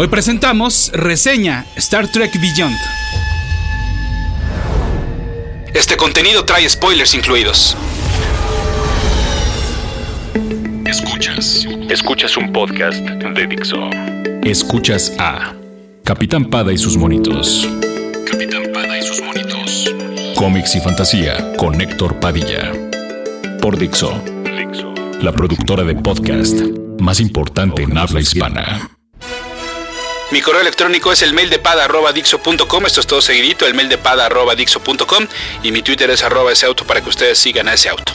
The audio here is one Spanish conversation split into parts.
Hoy presentamos reseña Star Trek Beyond. Este contenido trae spoilers incluidos. Escuchas. Escuchas un podcast de Dixo. Escuchas a Capitán Pada y sus monitos. Capitán Pada y sus monitos. Cómics y fantasía con Héctor Padilla. Por Dixo. Dixo. La productora de podcast más importante en habla hispana. Mi correo electrónico es el mail de Esto es todo seguidito, el mail de Y mi Twitter es arroba ese auto para que ustedes sigan a ese auto.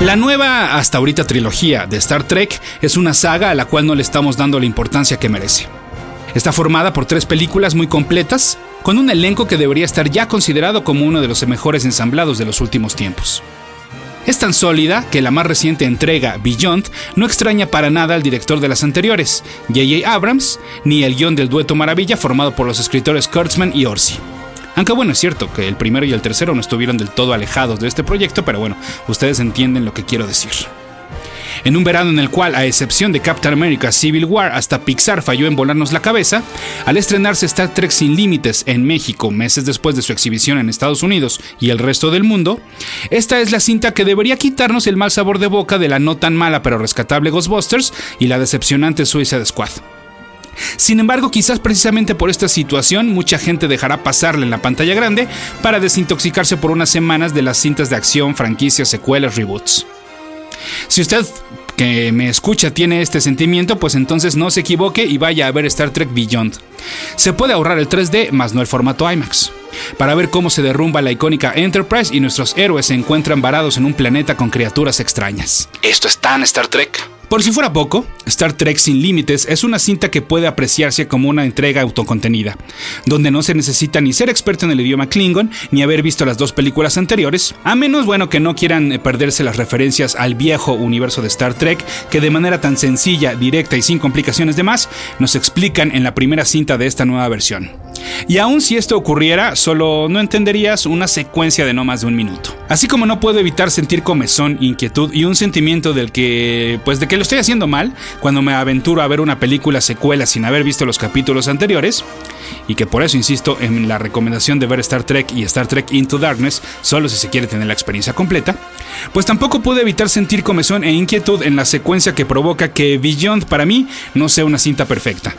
La nueva, hasta ahorita trilogía de Star Trek es una saga a la cual no le estamos dando la importancia que merece. Está formada por tres películas muy completas, con un elenco que debería estar ya considerado como uno de los mejores ensamblados de los últimos tiempos. Es tan sólida que la más reciente entrega, Beyond, no extraña para nada al director de las anteriores, J.J. Abrams, ni el guion del dueto Maravilla formado por los escritores Kurtzman y Orsi. Aunque bueno, es cierto que el primero y el tercero no estuvieron del todo alejados de este proyecto, pero bueno, ustedes entienden lo que quiero decir. En un verano en el cual, a excepción de Captain America Civil War, hasta Pixar falló en volarnos la cabeza, al estrenarse Star Trek Sin Límites en México meses después de su exhibición en Estados Unidos y el resto del mundo, esta es la cinta que debería quitarnos el mal sabor de boca de la no tan mala pero rescatable Ghostbusters y la decepcionante Suicide Squad. Sin embargo, quizás precisamente por esta situación, mucha gente dejará pasarle en la pantalla grande para desintoxicarse por unas semanas de las cintas de acción, franquicias, secuelas, reboots. Si usted que me escucha tiene este sentimiento, pues entonces no se equivoque y vaya a ver Star Trek Beyond. Se puede ahorrar el 3D, más no el formato IMAX, para ver cómo se derrumba la icónica Enterprise y nuestros héroes se encuentran varados en un planeta con criaturas extrañas. Esto es tan Star Trek. Por si fuera poco, Star Trek Sin Límites es una cinta que puede apreciarse como una entrega autocontenida, donde no se necesita ni ser experto en el idioma Klingon ni haber visto las dos películas anteriores, a menos bueno que no quieran perderse las referencias al viejo universo de Star Trek que de manera tan sencilla, directa y sin complicaciones de más nos explican en la primera cinta de esta nueva versión. Y aun si esto ocurriera, solo no entenderías una secuencia de no más de un minuto. Así como no puedo evitar sentir comezón, inquietud y un sentimiento del que, pues de que lo estoy haciendo mal cuando me aventuro a ver una película secuela sin haber visto los capítulos anteriores, y que por eso insisto en la recomendación de ver Star Trek y Star Trek Into Darkness solo si se quiere tener la experiencia completa, pues tampoco pude evitar sentir comezón e inquietud en la secuencia que provoca que Beyond para mí no sea una cinta perfecta.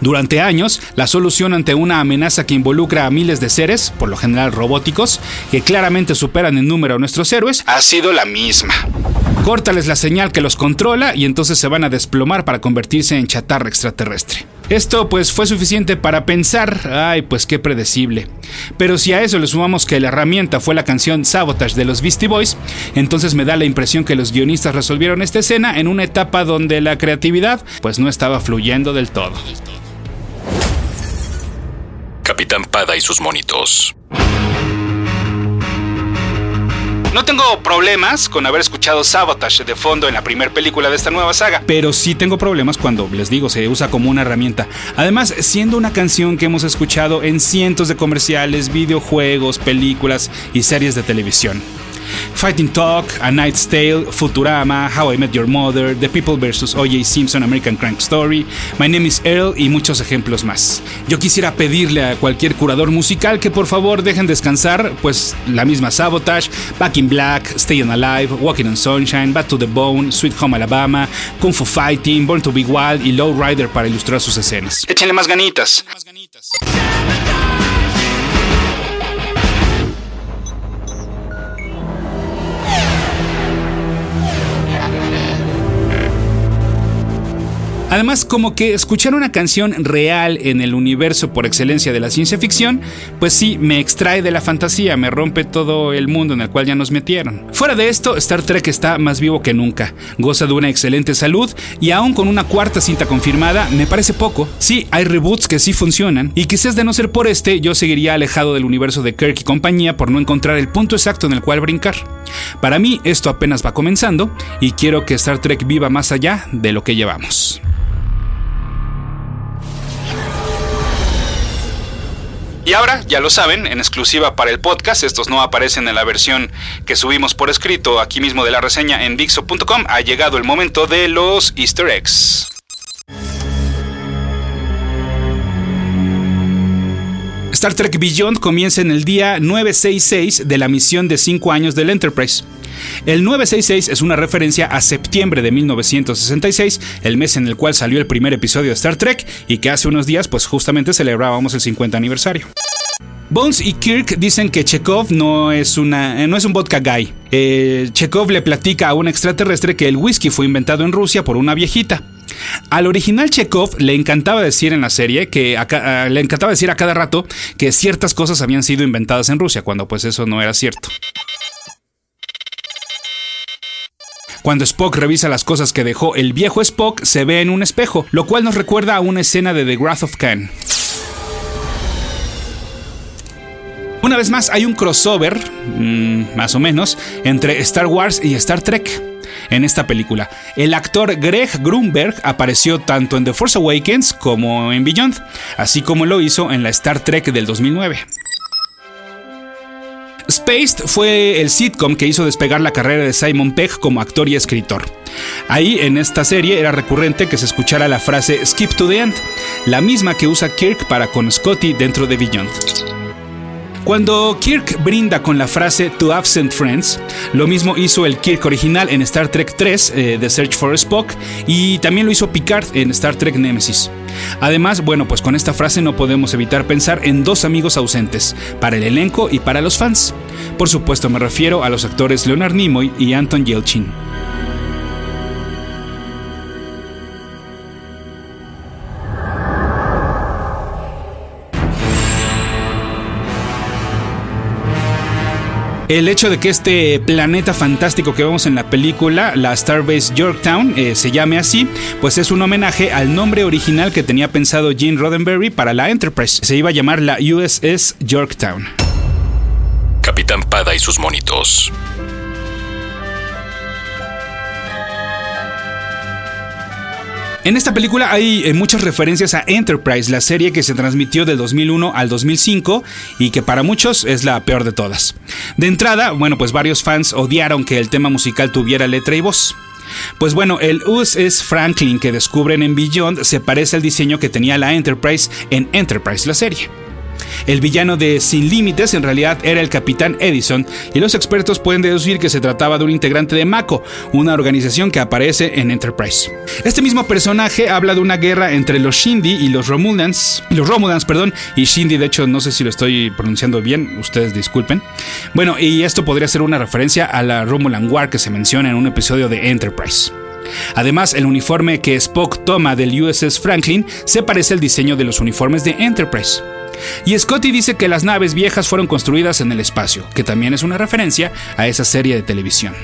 Durante años, la solución ante una amenaza que involucra a miles de seres, por lo general robóticos, que claramente superan en número a nuestros héroes, ha sido la misma. Córtales la señal que los controla y entonces se van a desplomar para convertirse en chatarra extraterrestre. Esto pues fue suficiente para pensar, ay pues qué predecible. Pero si a eso le sumamos que la herramienta fue la canción Sabotage de los Beastie Boys, entonces me da la impresión que los guionistas resolvieron esta escena en una etapa donde la creatividad pues no estaba fluyendo del todo. Capitán Pada y sus monitos. No tengo problemas con haber escuchado Sabotage de fondo en la primera película de esta nueva saga, pero sí tengo problemas cuando, les digo, se usa como una herramienta. Además, siendo una canción que hemos escuchado en cientos de comerciales, videojuegos, películas y series de televisión. Fighting Talk, A Night's Tale, Futurama, How I Met Your Mother, The People vs. O.J. Simpson, American Crank Story, My Name is Earl y muchos ejemplos más. Yo quisiera pedirle a cualquier curador musical que por favor dejen descansar, pues la misma Sabotage, Back in Black, Stay on Alive, Walking on Sunshine, Back to the Bone, Sweet Home Alabama, Kung Fu Fighting, Born to be Wild y Low Rider para ilustrar sus escenas. Échenle más ganitas. Además, como que escuchar una canción real en el universo por excelencia de la ciencia ficción, pues sí, me extrae de la fantasía, me rompe todo el mundo en el cual ya nos metieron. Fuera de esto, Star Trek está más vivo que nunca, goza de una excelente salud y aún con una cuarta cinta confirmada, me parece poco. Sí, hay reboots que sí funcionan y quizás de no ser por este, yo seguiría alejado del universo de Kirk y compañía por no encontrar el punto exacto en el cual brincar. Para mí, esto apenas va comenzando y quiero que Star Trek viva más allá de lo que llevamos. Y ahora, ya lo saben, en exclusiva para el podcast, estos no aparecen en la versión que subimos por escrito aquí mismo de la reseña en Dixo.com, ha llegado el momento de los easter eggs. Star Trek Beyond comienza en el día 966 de la misión de 5 años del Enterprise. El 966 es una referencia a septiembre de 1966, el mes en el cual salió el primer episodio de Star Trek y que hace unos días pues justamente celebrábamos el 50 aniversario. Bones y Kirk dicen que Chekhov no es, una, no es un vodka guy. Eh, Chekhov le platica a un extraterrestre que el whisky fue inventado en Rusia por una viejita. Al original Chekhov le encantaba decir en la serie que le encantaba decir a cada rato que ciertas cosas habían sido inventadas en Rusia, cuando pues eso no era cierto. Cuando Spock revisa las cosas que dejó el viejo Spock, se ve en un espejo, lo cual nos recuerda a una escena de The Wrath of Khan. Una vez más, hay un crossover, mm, más o menos, entre Star Wars y Star Trek en esta película. El actor Greg Grunberg apareció tanto en The Force Awakens como en Beyond, así como lo hizo en la Star Trek del 2009. Spaced fue el sitcom que hizo despegar la carrera de Simon Pegg como actor y escritor. Ahí en esta serie era recurrente que se escuchara la frase Skip to the End, la misma que usa Kirk para con Scotty dentro de Beyond. Cuando Kirk brinda con la frase To Absent Friends, lo mismo hizo el Kirk original en Star Trek 3, eh, The Search for Spock, y también lo hizo Picard en Star Trek Nemesis. Además, bueno, pues con esta frase no podemos evitar pensar en dos amigos ausentes, para el elenco y para los fans. Por supuesto me refiero a los actores Leonard Nimoy y Anton Yelchin. El hecho de que este planeta fantástico que vemos en la película, la Starbase Yorktown, eh, se llame así, pues es un homenaje al nombre original que tenía pensado Gene Roddenberry para la Enterprise. Se iba a llamar la USS Yorktown. Capitán Pada y sus monitos. En esta película hay eh, muchas referencias a Enterprise, la serie que se transmitió del 2001 al 2005 y que para muchos es la peor de todas. De entrada, bueno, pues varios fans odiaron que el tema musical tuviera letra y voz. Pues bueno, el USS Franklin que descubren en Beyond se parece al diseño que tenía la Enterprise en Enterprise, la serie. El villano de Sin Límites en realidad era el capitán Edison y los expertos pueden deducir que se trataba de un integrante de Mako, una organización que aparece en Enterprise. Este mismo personaje habla de una guerra entre los Shindy y los Romulans, los Romulans, perdón, y Shindy de hecho no sé si lo estoy pronunciando bien, ustedes disculpen. Bueno, y esto podría ser una referencia a la Romulan War que se menciona en un episodio de Enterprise. Además, el uniforme que Spock toma del USS Franklin se parece al diseño de los uniformes de Enterprise. Y Scotty dice que las naves viejas fueron construidas en el espacio, que también es una referencia a esa serie de televisión.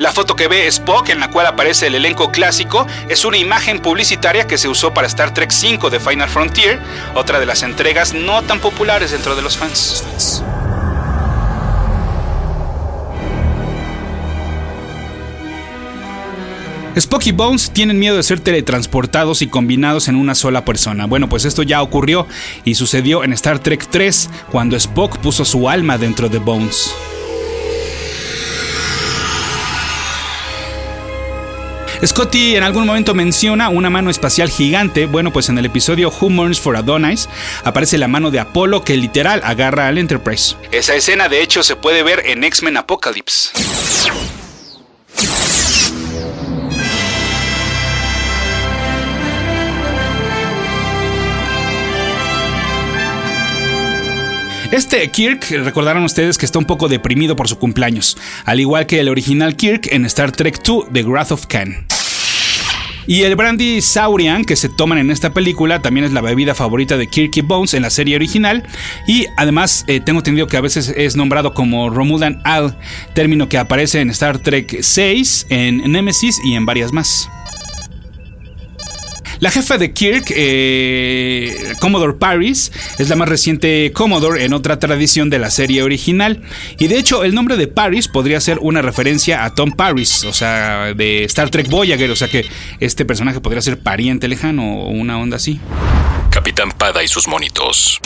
La foto que ve Spock, en la cual aparece el elenco clásico, es una imagen publicitaria que se usó para Star Trek V de Final Frontier, otra de las entregas no tan populares dentro de los fans. Spock y Bones tienen miedo de ser teletransportados y combinados en una sola persona. Bueno, pues esto ya ocurrió y sucedió en Star Trek 3 cuando Spock puso su alma dentro de Bones. Scotty en algún momento menciona una mano espacial gigante. Bueno, pues en el episodio Who Mourns for Adonis aparece la mano de Apolo que literal agarra al Enterprise. Esa escena de hecho se puede ver en X-Men Apocalypse. Este Kirk, recordarán ustedes que está un poco deprimido por su cumpleaños, al igual que el original Kirk en Star Trek II The Wrath of Khan. Y el brandy Saurian que se toman en esta película también es la bebida favorita de Kirk Bones en la serie original. Y además eh, tengo entendido que a veces es nombrado como Romulan Al, término que aparece en Star Trek 6, en Nemesis y en varias más. La jefa de Kirk, eh, Commodore Paris, es la más reciente Commodore en otra tradición de la serie original. Y de hecho, el nombre de Paris podría ser una referencia a Tom Paris, o sea, de Star Trek Voyager, o sea que este personaje podría ser pariente lejano o una onda así. Capitán Pada y sus monitos.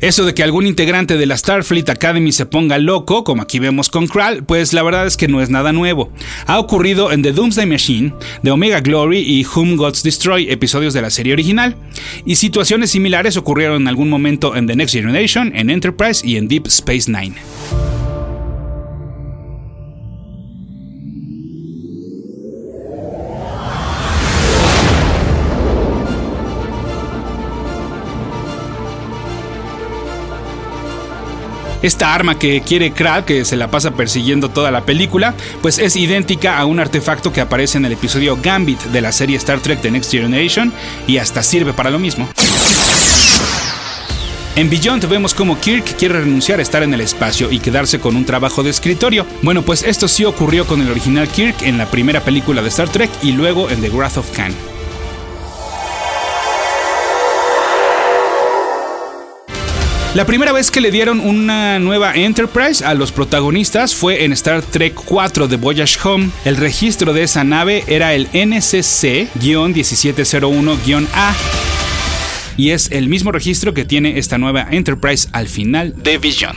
Eso de que algún integrante de la Starfleet Academy se ponga loco, como aquí vemos con Kral, pues la verdad es que no es nada nuevo. Ha ocurrido en The Doomsday Machine, The Omega Glory y Whom Gods Destroy, episodios de la serie original, y situaciones similares ocurrieron en algún momento en The Next Generation, en Enterprise y en Deep Space Nine. Esta arma que quiere Kral, que se la pasa persiguiendo toda la película, pues es idéntica a un artefacto que aparece en el episodio Gambit de la serie Star Trek The Next Generation y hasta sirve para lo mismo. En Beyond vemos como Kirk quiere renunciar a estar en el espacio y quedarse con un trabajo de escritorio. Bueno, pues esto sí ocurrió con el original Kirk en la primera película de Star Trek y luego en The Wrath of Khan. La primera vez que le dieron una nueva Enterprise a los protagonistas fue en Star Trek 4 de Voyage Home. El registro de esa nave era el NCC-1701-A. Y es el mismo registro que tiene esta nueva Enterprise al final de Vision.